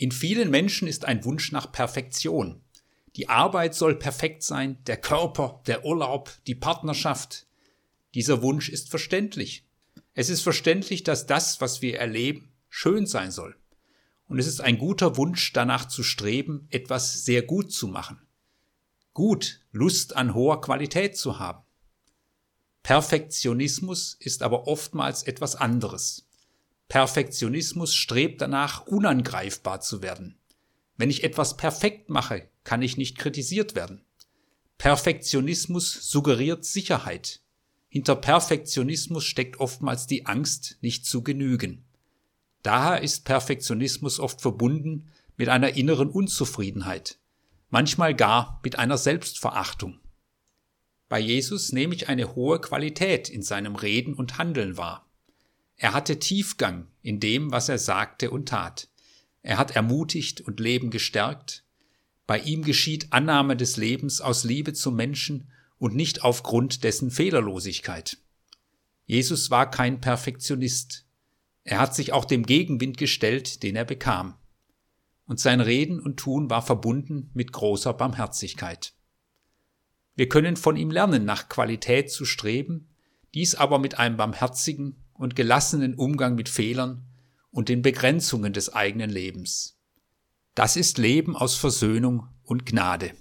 In vielen Menschen ist ein Wunsch nach Perfektion. Die Arbeit soll perfekt sein, der Körper, der Urlaub, die Partnerschaft. Dieser Wunsch ist verständlich. Es ist verständlich, dass das, was wir erleben, schön sein soll. Und es ist ein guter Wunsch, danach zu streben, etwas sehr gut zu machen. Gut, Lust an hoher Qualität zu haben. Perfektionismus ist aber oftmals etwas anderes. Perfektionismus strebt danach, unangreifbar zu werden. Wenn ich etwas perfekt mache, kann ich nicht kritisiert werden. Perfektionismus suggeriert Sicherheit. Hinter Perfektionismus steckt oftmals die Angst, nicht zu genügen. Daher ist Perfektionismus oft verbunden mit einer inneren Unzufriedenheit, manchmal gar mit einer Selbstverachtung. Bei Jesus nehme ich eine hohe Qualität in seinem Reden und Handeln wahr. Er hatte Tiefgang in dem, was er sagte und tat. Er hat ermutigt und Leben gestärkt. Bei ihm geschieht Annahme des Lebens aus Liebe zum Menschen und nicht aufgrund dessen Fehlerlosigkeit. Jesus war kein Perfektionist. Er hat sich auch dem Gegenwind gestellt, den er bekam. Und sein Reden und Tun war verbunden mit großer Barmherzigkeit. Wir können von ihm lernen, nach Qualität zu streben, dies aber mit einem barmherzigen und gelassenen Umgang mit Fehlern und den Begrenzungen des eigenen Lebens. Das ist Leben aus Versöhnung und Gnade.